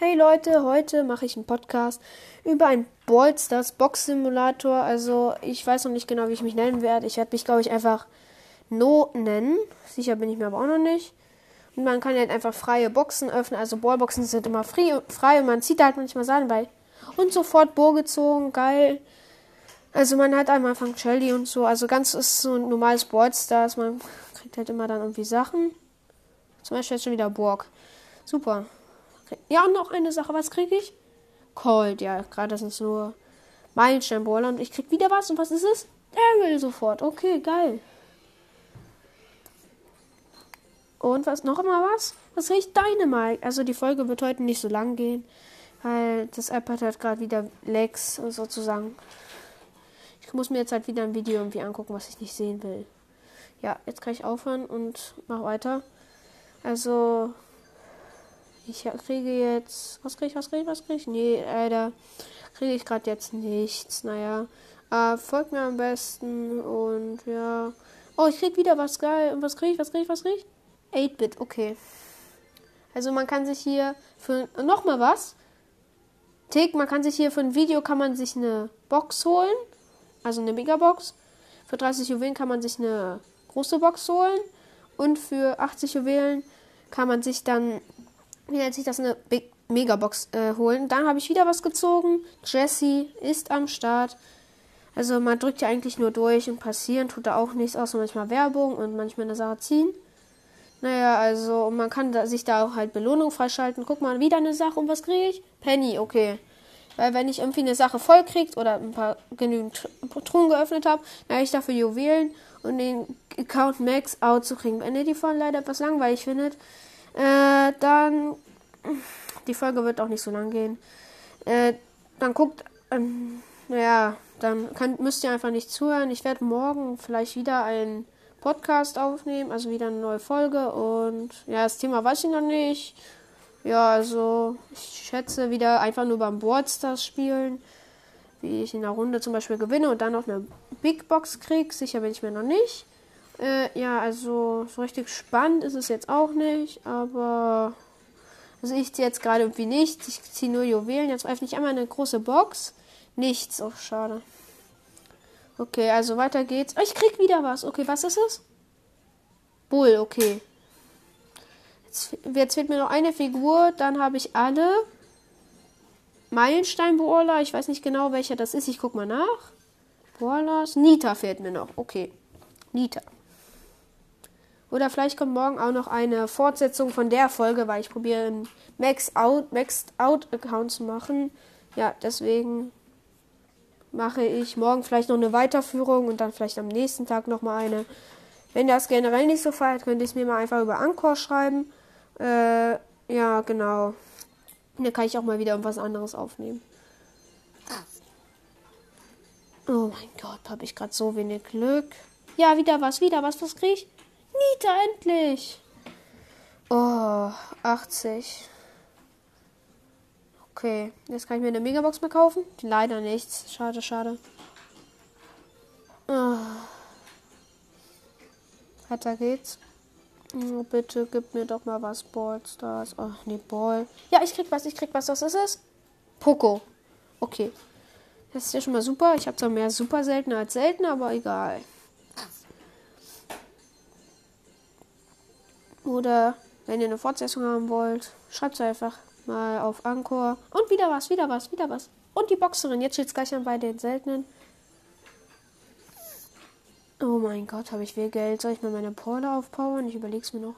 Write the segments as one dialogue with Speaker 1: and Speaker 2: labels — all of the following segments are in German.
Speaker 1: Hey Leute, heute mache ich einen Podcast über ein Ballstars Box Simulator. Also ich weiß noch nicht genau, wie ich mich nennen werde. Ich werde mich, glaube ich, einfach No nennen. Sicher bin ich mir aber auch noch nicht. Und man kann halt einfach freie Boxen öffnen. Also Ballboxen sind immer frei, frei und man zieht halt manchmal Sachen bei. Und sofort Bohr gezogen, geil. Also man hat am Anfang Shelly und so. Also ganz ist so ein normales Ballstars. Man kriegt halt immer dann irgendwie Sachen. Zum Beispiel jetzt schon wieder Burg. Super. Ja, noch eine Sache. Was kriege ich? Cold. Ja, gerade sind es nur Meilensteinballer. Und ich krieg wieder was. Und was ist es? Daryl sofort. Okay, geil. Und was? Noch immer was? Was riecht Dynamite? Also die Folge wird heute nicht so lang gehen. Weil das iPad hat gerade wieder Lags sozusagen. Ich muss mir jetzt halt wieder ein Video irgendwie angucken, was ich nicht sehen will. Ja, jetzt kann ich aufhören und mach weiter. Also, ich kriege jetzt. Was kriege ich, was kriege ich, was kriege ich? Nee, leider kriege ich gerade jetzt nichts. Naja. Äh, folgt mir am besten und ja. Oh, ich krieg wieder was geil. Und was kriege ich, was kriege ich, was kriege ich? 8-Bit, okay. Also man kann sich hier für nochmal was. Tick, man kann sich hier für ein Video kann man sich eine Box holen. Also eine Megabox. Für 30 Juwelen kann man sich eine große Box holen. Und für 80 Juwelen kann man sich dann wie nennt sich das, eine Big Megabox äh, holen. Dann habe ich wieder was gezogen. Jesse ist am Start. Also man drückt ja eigentlich nur durch und passieren tut da auch nichts, außer manchmal Werbung und manchmal eine Sache ziehen. Naja, also man kann da, sich da auch halt Belohnung freischalten. Guck mal, wieder eine Sache und was kriege ich? Penny, okay. Weil wenn ich irgendwie eine Sache voll kriegt oder ein paar genügend Truhen geöffnet habe, dann habe ich dafür Juwelen und den Account Max out zu kriegen. Wenn ihr die Folge leider etwas langweilig findet, äh, dann. Die Folge wird auch nicht so lang gehen. Äh, dann guckt. Ähm, naja, dann kann, müsst ihr einfach nicht zuhören. Ich werde morgen vielleicht wieder einen Podcast aufnehmen, also wieder eine neue Folge. Und ja, das Thema weiß ich noch nicht. Ja, also ich schätze wieder einfach nur beim Boardstars spielen, wie ich in der Runde zum Beispiel gewinne und dann noch eine Big Box kriege. Sicher bin ich mir noch nicht. Äh, ja, also so richtig spannend ist es jetzt auch nicht, aber also ich ziehe jetzt gerade irgendwie nichts. Ich ziehe nur Juwelen. Jetzt öffne ich einmal eine große Box. Nichts. Oh, schade. Okay, also weiter geht's. Oh, ich krieg wieder was. Okay, was ist es? Bull, okay. Jetzt, jetzt fehlt mir noch eine Figur. Dann habe ich alle. Meilenstein-Brawler. Ich weiß nicht genau, welcher das ist. Ich guck mal nach. Brawlers. Nita fehlt mir noch. Okay. Nita. Oder vielleicht kommt morgen auch noch eine Fortsetzung von der Folge, weil ich probiere einen Max Out, zu machen. Ja, deswegen mache ich morgen vielleicht noch eine Weiterführung und dann vielleicht am nächsten Tag noch mal eine. Wenn das generell nicht so feiert, könnt ihr es mir mal einfach über Anchor schreiben. Äh, ja, genau. Dann kann ich auch mal wieder irgendwas anderes aufnehmen. Oh mein Gott, habe ich gerade so wenig Glück. Ja, wieder was, wieder was. Was kriege ich? Nita, endlich! Oh, 80. Okay, jetzt kann ich mir eine Megabox mehr kaufen. Leider nichts. Schade, schade. Oh. Weiter geht's. Oh, bitte gib mir doch mal was. Ballstars. Oh, nee, Ball. Ja, ich krieg was, ich krieg was. Was ist es? Poco. Okay. Das ist ja schon mal super. Ich habe zwar mehr super selten als selten, aber egal. Oder wenn ihr eine Fortsetzung haben wollt, schreibt es einfach mal auf Anchor. Und wieder was, wieder was, wieder was. Und die Boxerin. Jetzt steht es gleich an bei den seltenen. Oh mein Gott, habe ich viel Geld. Soll ich mal meine Porle aufpowern? Ich überlege es mir noch.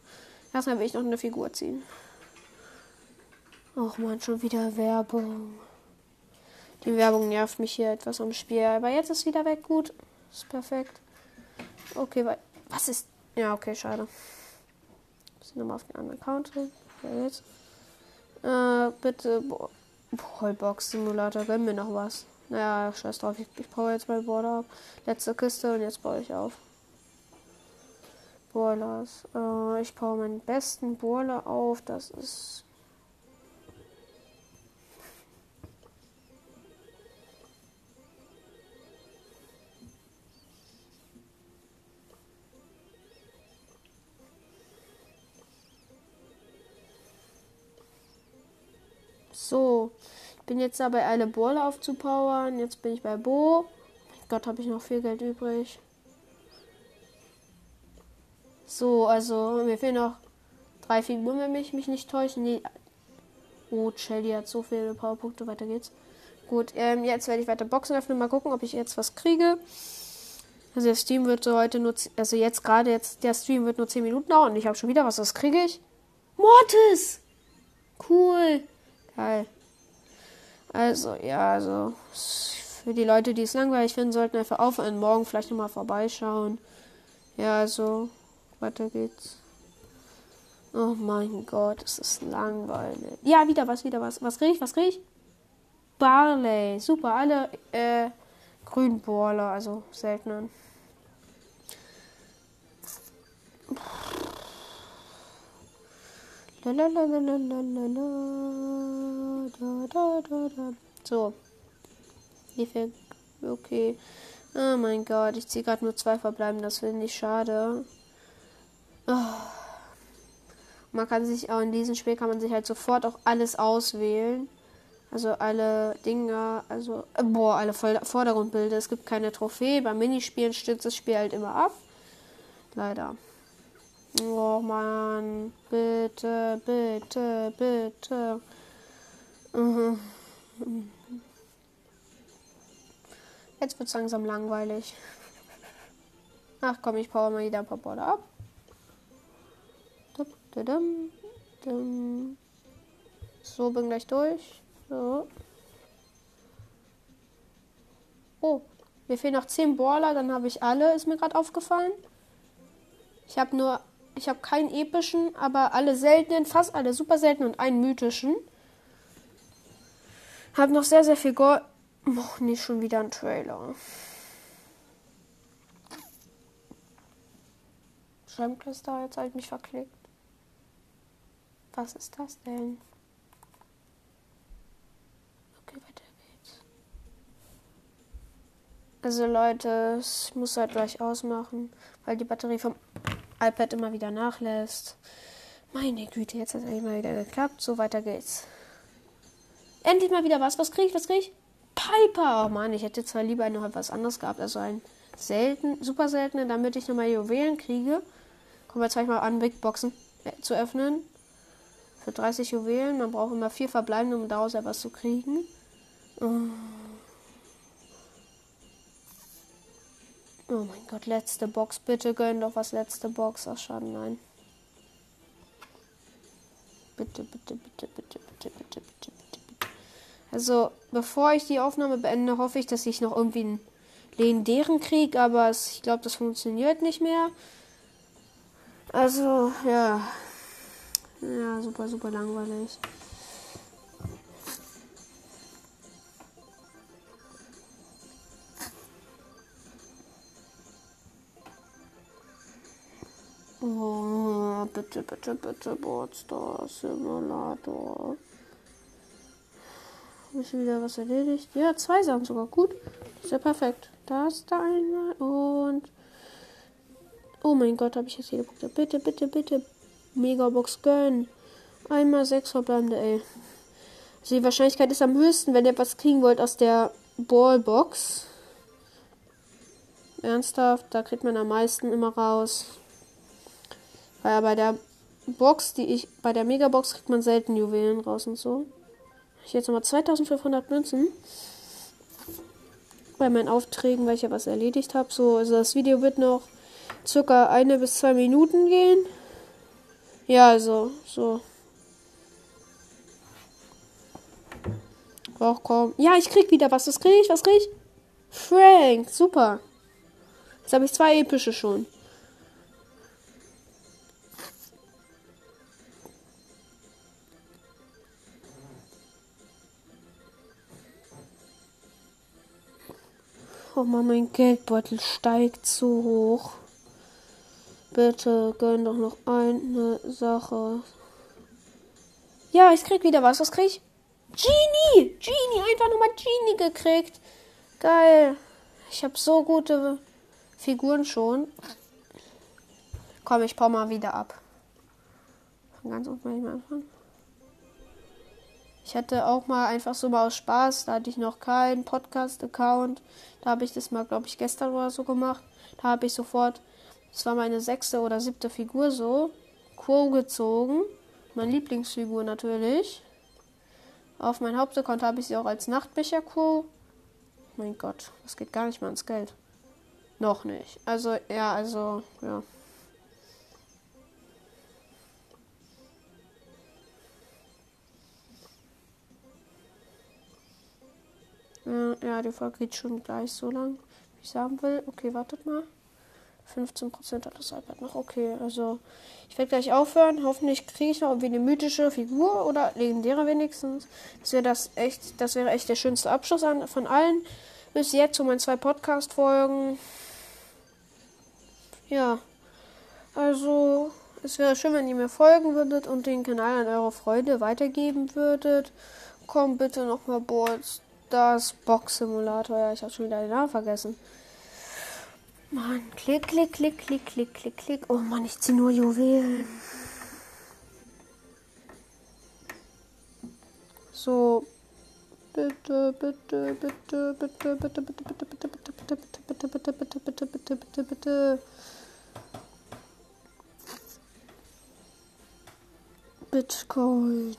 Speaker 1: Erstmal will ich noch eine Figur ziehen. Och man, schon wieder Werbung. Die Werbung nervt mich hier etwas am Spiel. Aber jetzt ist wieder weg. Gut. Ist perfekt. Okay, was ist. Ja, okay, schade. Ich nochmal auf den anderen Account drehen. Ja, jetzt. Äh, bitte. Ballbox Simulator, gönn mir noch was. Naja, scheiß drauf. Ich, ich baue jetzt mein Border ab. Letzte Kiste und jetzt baue ich auf. Boilers. Äh, ich baue meinen besten Boiler auf. Das ist So. Ich bin jetzt dabei, alle Bohle aufzupowern. Jetzt bin ich bei Bo. Mein Gott, habe ich noch viel Geld übrig. So, also mir fehlen noch drei Figuren, wenn mich, mich nicht täuschen. Die oh, Shelly hat so viele Powerpunkte. Weiter geht's. Gut, ähm, jetzt werde ich weiter Boxen öffnen. Mal gucken, ob ich jetzt was kriege. Also der Stream wird so heute nur, also jetzt gerade jetzt, der Stream wird nur 10 Minuten dauern ich habe schon wieder was. Was kriege ich? Mortis! Cool. Geil. Also, ja, also für die Leute, die es langweilig finden, sollten einfach aufhören, morgen vielleicht nochmal vorbeischauen. Ja, also, weiter geht's. Oh mein Gott, es ist langweilig. Ja, wieder was, wieder was. Was krieg ich? Was krieg ich? Barley. Super, alle äh, Grünbohrer, also seltenen. So. Viel? Okay. Oh mein Gott, ich ziehe gerade nur zwei verbleiben, das finde ich schade. Oh. Man kann sich auch in diesem Spiel kann man sich halt sofort auch alles auswählen. Also alle Dinger, also äh, boah, alle Vordergrundbilder. Es gibt keine Trophäe. Beim Minispielen stürzt das Spiel halt immer ab. Leider. Oh Mann, bitte, bitte, bitte. Mhm. Jetzt wird es langsam langweilig. Ach komm, ich power mal wieder ein paar Border ab. So, bin gleich durch. So. Oh, mir fehlen noch 10 Brawler, dann habe ich alle, ist mir gerade aufgefallen. Ich habe nur, ich habe keinen epischen, aber alle seltenen, fast alle super seltenen und einen mythischen. Habe noch sehr, sehr viel Gold. Oh, nicht schon wieder ein Trailer. Schreibcluster, jetzt ich mich verklickt. Was ist das denn? Okay, weiter geht's. Also Leute, ich muss halt gleich ausmachen, weil die Batterie vom iPad immer wieder nachlässt. Meine Güte, jetzt hat es immer wieder geklappt. So, weiter geht's. Endlich mal wieder was. Was krieg ich? Was krieg ich? Piper! Oh Mann, ich hätte zwar lieber noch etwas anderes gehabt. Also ein selten, super seltene, damit ich nochmal Juwelen kriege. Kommen wir jetzt gleich mal an, Big Boxen zu öffnen. Für 30 Juwelen. Man braucht immer vier verbleibende, um daraus etwas zu kriegen. Oh. Oh mein Gott, letzte Box. Bitte gönn doch was letzte Box. Ach, schade, nein. Bitte, bitte, bitte, bitte, bitte, bitte, bitte, bitte, bitte. Also, bevor ich die Aufnahme beende, hoffe ich, dass ich noch irgendwie einen legendären krieg, aber es, ich glaube, das funktioniert nicht mehr. Also, ja. Ja, super, super langweilig. Oh, bitte, bitte, bitte, Boardstar Simulator. Habe ich wieder was erledigt? Ja, zwei Sachen sogar. Gut. Ist ja perfekt. Das da einmal und. Oh mein Gott, habe ich jetzt jede Punkte. Bitte, bitte, bitte. Megabox gönnen. Einmal sechs verbleibende, ey. Also die Wahrscheinlichkeit ist am höchsten, wenn ihr was kriegen wollt aus der Ballbox. Ernsthaft, da kriegt man am meisten immer raus. Weil bei der Box, die ich, bei der Megabox kriegt man selten Juwelen raus und so. Ich jetzt nochmal 2500 Münzen. Bei meinen Aufträgen, weil ich ja was erledigt habe. So, also das Video wird noch circa eine bis zwei Minuten gehen. Ja, also, so. Ach komm. Ja, ich krieg wieder was. Was krieg ich? Was krieg ich? Frank, super. Jetzt habe ich zwei epische schon. Oh Mann, mein Geldbeutel steigt so hoch. Bitte gönn doch noch eine Sache. Ja, ich krieg wieder was. Was krieg ich? Genie! Genie! Einfach nochmal Genie gekriegt. Geil. Ich habe so gute Figuren schon. Komm, ich baue mal wieder ab. Von ganz unten mal anfangen. Ich hatte auch mal einfach so mal aus Spaß, da hatte ich noch keinen Podcast-Account. Da habe ich das mal, glaube ich, gestern oder so gemacht. Da habe ich sofort, das war meine sechste oder siebte Figur so, Quo gezogen. Meine Lieblingsfigur natürlich. Auf meinem Hauptaccount habe ich sie auch als Nachtbecher Quo. Mein Gott, das geht gar nicht mal ins Geld. Noch nicht. Also, ja, also, ja. Ja, die Folge geht schon gleich so lang, wie ich sagen will. Okay, wartet mal. 15% hat das iPad noch. Okay, also ich werde gleich aufhören. Hoffentlich kriege ich noch irgendwie eine mythische Figur oder legendäre wenigstens. Das wäre das echt, das wäre echt der schönste Abschluss an, von allen. Bis jetzt zu meinen zwei Podcast-Folgen. Ja. Also, es wäre schön, wenn ihr mir folgen würdet und den Kanal an eure Freunde weitergeben würdet. Komm bitte nochmal Boards. Das Box Simulator. Ja, ich habe schon wieder den Namen vergessen. Mann, klick, klick, klick, klick, klick, klick, klick. Oh Mann, ich ziehe nur Juwelen. So. Bitte, bitte, bitte, bitte, bitte, bitte, bitte, bitte, bitte, bitte, bitte, bitte, bitte, bitte, bitte, bitte, bitte. Bitcoin.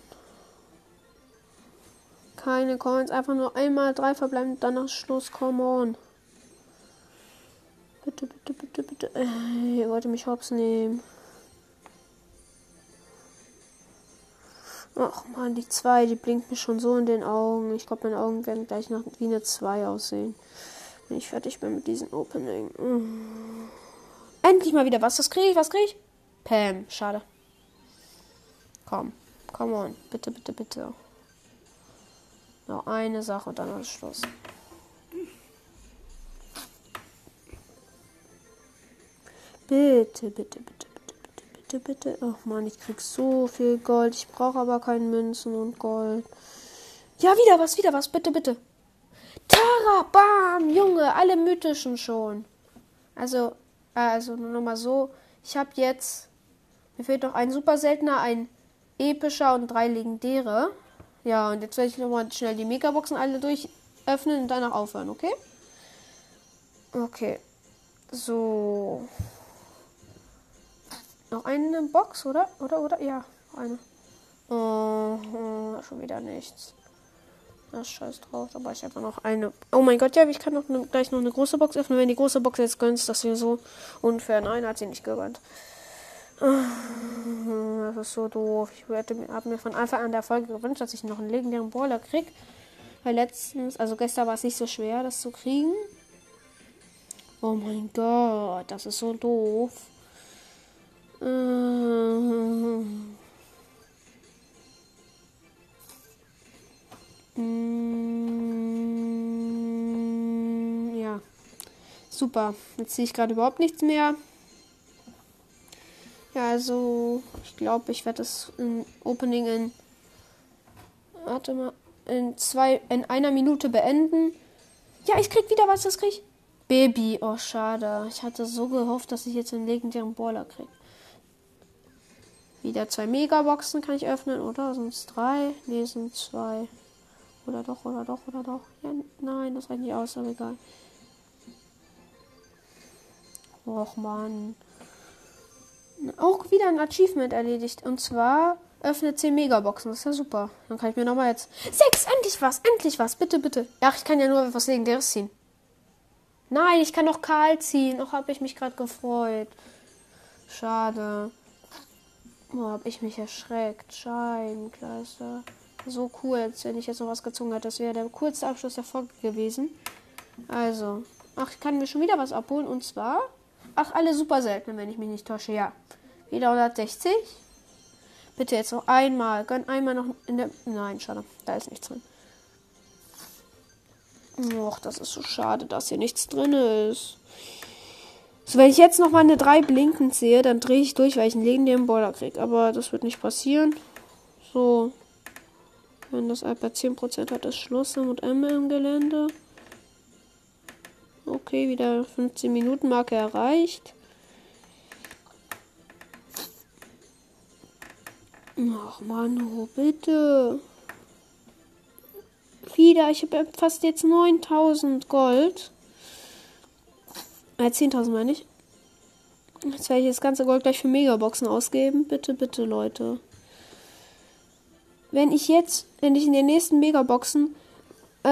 Speaker 1: Keine Coins, einfach nur einmal drei verbleiben, danach Schluss, come on. Bitte, bitte, bitte, bitte. Äh, ihr wollt mich hops nehmen. Ach man, die 2, die blinkt mir schon so in den Augen. Ich glaube, meine Augen werden gleich noch wie eine 2 aussehen. Wenn ich fertig bin mit diesem Opening. Mm. Endlich mal wieder was. Was kriege ich? Was kriege ich? Pam. Schade. Komm. Come on. Bitte, bitte, bitte. Noch eine Sache und dann ist Schluss. Bitte, bitte, bitte, bitte, bitte, bitte, bitte. Ach man, ich krieg so viel Gold. Ich brauche aber keine Münzen und Gold. Ja, wieder was, wieder was. Bitte, bitte. Tara, bam, Junge, alle mythischen schon. Also, also nur mal so. Ich habe jetzt, mir fehlt noch ein super seltener, ein epischer und drei legendäre. Ja, und jetzt werde ich nochmal schnell die Megaboxen alle durch öffnen und danach aufhören, okay? Okay. So. Noch eine Box, oder? Oder, oder? Ja, eine. Oh, oh, schon wieder nichts. Na, scheiß drauf. Aber ich einfach noch eine. Oh mein Gott, ja, ich kann noch ne, gleich noch eine große Box öffnen. Wenn die große Box jetzt gönnt, das wäre so unfair. Nein, hat sie nicht gegönnt. Das ist so doof. Ich habe mir von Anfang an der Folge gewünscht, dass ich noch einen legendären Brawler krieg. Weil letztens, also gestern war es nicht so schwer, das zu kriegen. Oh mein Gott, das ist so doof. Mm, ja. Super. Jetzt sehe ich gerade überhaupt nichts mehr. Ja, also ich glaube, ich werde das Opening in warte mal in zwei in einer Minute beenden. Ja, ich krieg wieder was, das krieg ich. Baby, oh schade. Ich hatte so gehofft, dass ich jetzt einen legendären Baller krieg. Wieder zwei Megaboxen kann ich öffnen, oder? Sind es drei? Ne, sind zwei. Oder doch, oder doch, oder doch. Ja, nein, das reicht nicht aus, aber egal. Och man. Auch wieder ein Achievement erledigt. Und zwar öffne 10 Megaboxen. Das ist ja super. Dann kann ich mir nochmal jetzt. Sechs! Endlich was! Endlich was! Bitte, bitte. Ach, ich kann ja nur was Legendäres ziehen. Nein, ich kann noch Karl ziehen. Noch habe ich mich gerade gefreut. Schade. Oh, hab ich mich erschreckt. Scheibenkleister. So cool, als wenn ich jetzt noch was gezogen hätte. Das wäre der coolste Abschluss der Folge gewesen. Also. Ach, ich kann mir schon wieder was abholen. Und zwar. Ach, alle super selten, wenn ich mich nicht täusche. Ja. Wieder 160. Bitte jetzt noch einmal. Gönn einmal noch in der. Nein, schade. Da ist nichts drin. Och, das ist so schade, dass hier nichts drin ist. So, wenn ich jetzt noch mal eine 3 blinkend sehe, dann drehe ich durch, weil ich einen legendären Boiler kriege. Aber das wird nicht passieren. So. Wenn das iPad 10% hat, ist Schluss mit M im Gelände. Okay, wieder 15 Minuten Marke erreicht. Ach man, oh bitte. wieder. Ich habe fast jetzt 9000 Gold. Äh, 10.000 meine ich. Jetzt werde ich das ganze Gold gleich für Megaboxen ausgeben. Bitte, bitte, Leute. Wenn ich jetzt, wenn ich in den nächsten Megaboxen äh,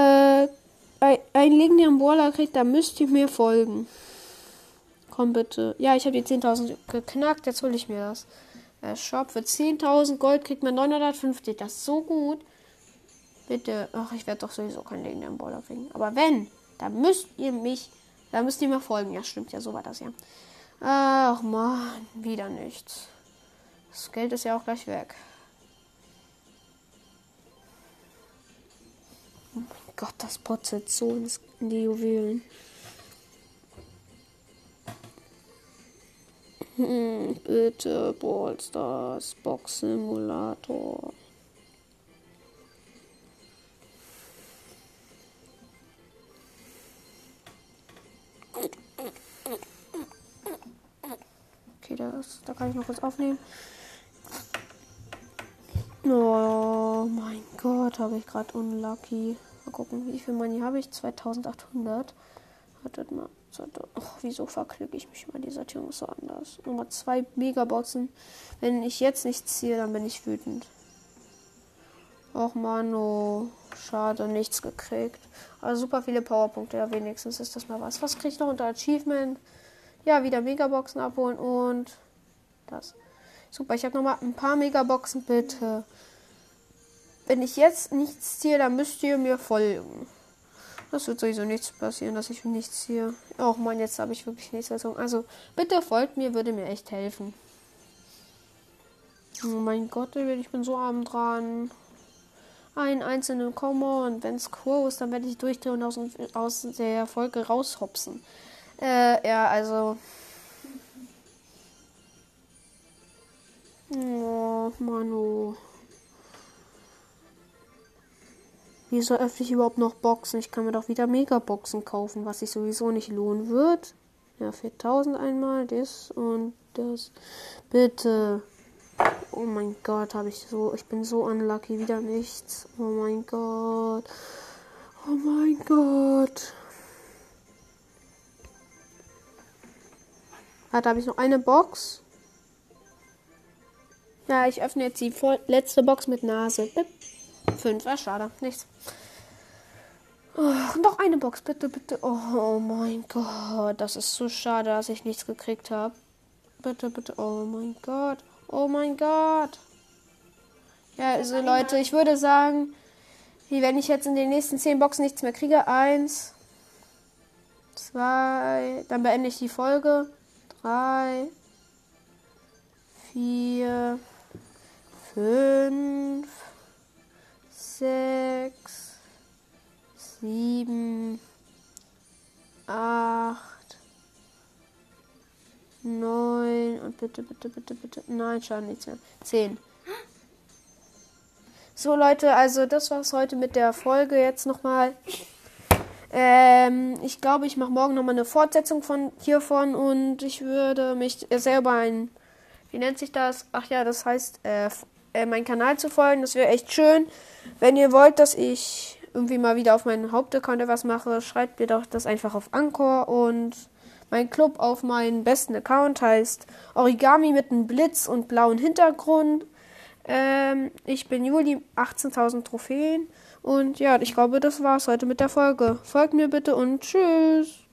Speaker 1: einen legendären Brawler kriege, dann müsst ihr mir folgen. Komm bitte. Ja, ich habe die 10.000 geknackt. Jetzt hole ich mir das. Der Shop für 10.000 Gold kriegt man 950. Das ist so gut. Bitte. Ach, ich werde doch sowieso keinen legendären Brawler kriegen. Aber wenn, dann müsst ihr mich, dann müsst ihr mir folgen. Ja, stimmt ja, so war das ja. Ach man, wieder nichts. Das Geld ist ja auch gleich weg. Gott, das putzelt so in die Juwelen. Hm, bitte, Ballstars, Box Simulator. Okay, das, da kann ich noch kurz aufnehmen. Oh mein Gott, habe ich gerade unlucky. Gucken, wie viel Money habe ich? 2800. Wartet mal. Oh, wieso verklicke ich mich mal? Die Sortierung ist so anders. Nummer zwei Megaboxen. Wenn ich jetzt nichts ziehe, dann bin ich wütend. Och Mano. Schade, nichts gekriegt. Aber super viele Powerpunkte, ja, wenigstens ist das mal was. Was kriege ich noch unter Achievement? Ja, wieder Megaboxen abholen und das. Super, ich habe noch mal ein paar Megaboxen, bitte. Wenn ich jetzt nichts ziehe, dann müsst ihr mir folgen. Das wird sowieso nichts passieren, dass ich nichts ziehe. Oh man, jetzt habe ich wirklich nichts gezogen. Also, bitte folgt mir, würde mir echt helfen. Oh mein Gott, ich bin so arm dran. Ein einzelner Komma und wenn es Quo ist, dann werde ich durchdrehen und aus, aus der Folge raushopsen. Äh, ja, also. Oh, Manu. Wieso öffne ich überhaupt noch Boxen? Ich kann mir doch wieder Megaboxen kaufen, was sich sowieso nicht lohnen wird. Ja, 4000 einmal, das und das. Bitte. Oh mein Gott, habe ich so. Ich bin so unlucky, wieder nichts. Oh mein Gott. Oh mein Gott. Ah, da habe ich noch eine Box. Ja, ich öffne jetzt die letzte Box mit Nase. Fünf, ah, schade. Nichts. Oh, noch eine Box, bitte, bitte. Oh, oh, mein Gott, das ist so schade, dass ich nichts gekriegt habe. Bitte, bitte. Oh mein Gott. Oh mein Gott. Ja, also Leute, ich würde sagen, wie wenn ich jetzt in den nächsten zehn Boxen nichts mehr kriege. Eins, zwei, dann beende ich die Folge. Drei, vier, fünf, sechs, sieben, acht, neun und bitte, bitte, bitte, bitte. Nein, schon nicht mehr. Zehn. So Leute, also das war's heute mit der Folge jetzt nochmal. Ähm, ich glaube, ich mache morgen nochmal eine Fortsetzung von hiervon und ich würde mich selber ein, wie nennt sich das? Ach ja, das heißt, äh, äh, meinen Kanal zu folgen. Das wäre echt schön. Wenn ihr wollt, dass ich irgendwie mal wieder auf meinen Hauptaccount etwas mache, schreibt mir doch das einfach auf Anchor und mein Club auf meinen besten Account heißt Origami mit einem Blitz und blauen Hintergrund. Ähm, ich bin Juli, 18.000 Trophäen. Und ja, ich glaube, das war's heute mit der Folge. Folgt mir bitte und tschüss.